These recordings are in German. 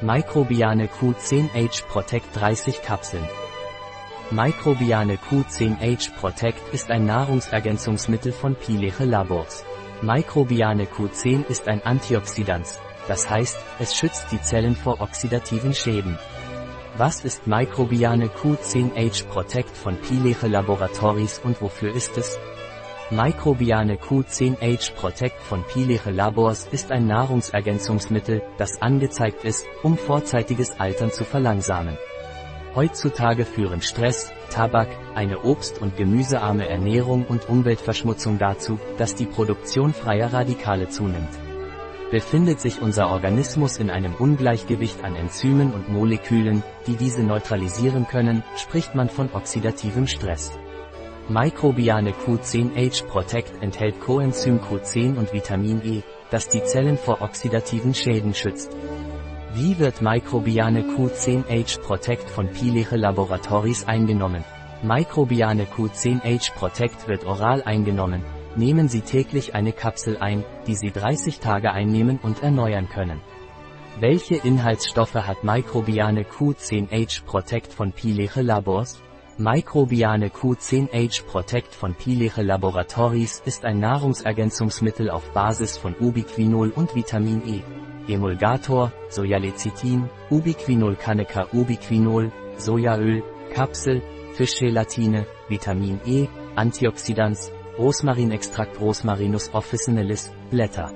Microbiane Q10H Protect 30 Kapseln. Microbiane Q10H Protect ist ein Nahrungsergänzungsmittel von Pileche Labors. Microbiane Q10 ist ein Antioxidant, das heißt, es schützt die Zellen vor oxidativen Schäden. Was ist Microbiane Q10H Protect von Pileche Laboratories und wofür ist es? Microbiane Q10H Protect von Pileche Labors ist ein Nahrungsergänzungsmittel, das angezeigt ist, um vorzeitiges Altern zu verlangsamen. Heutzutage führen Stress, Tabak, eine obst- und gemüsearme Ernährung und Umweltverschmutzung dazu, dass die Produktion freier Radikale zunimmt. Befindet sich unser Organismus in einem Ungleichgewicht an Enzymen und Molekülen, die diese neutralisieren können, spricht man von oxidativem Stress. Microbiane Q10H Protect enthält Coenzym Q10 und Vitamin E, das die Zellen vor oxidativen Schäden schützt. Wie wird Microbiane Q10H Protect von Pileche Laboratories eingenommen? Microbiane Q10H Protect wird oral eingenommen. Nehmen Sie täglich eine Kapsel ein, die Sie 30 Tage einnehmen und erneuern können. Welche Inhaltsstoffe hat Microbiane Q10H Protect von Pileche Labors? Microbiane Q10H Protect von Pileche Laboratories ist ein Nahrungsergänzungsmittel auf Basis von Ubiquinol und Vitamin E. Emulgator, Sojalecithin, Ubiquinol Canneca Ubiquinol, Sojaöl, Kapsel, Fischgelatine, Vitamin E, Antioxidants, Rosmarinextrakt Rosmarinus officinalis, Blätter.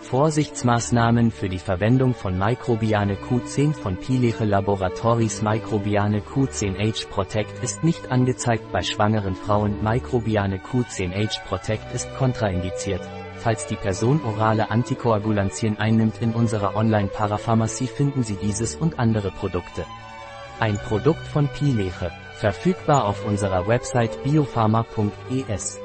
Vorsichtsmaßnahmen für die Verwendung von Microbiane Q10 von Pileche Laboratories Microbiane Q10H Protect ist nicht angezeigt bei schwangeren Frauen Microbiane Q10H Protect ist kontraindiziert. Falls die Person orale Antikoagulantien einnimmt in unserer Online-Parapharmacie finden Sie dieses und andere Produkte. Ein Produkt von Pileche, verfügbar auf unserer Website biopharma.es.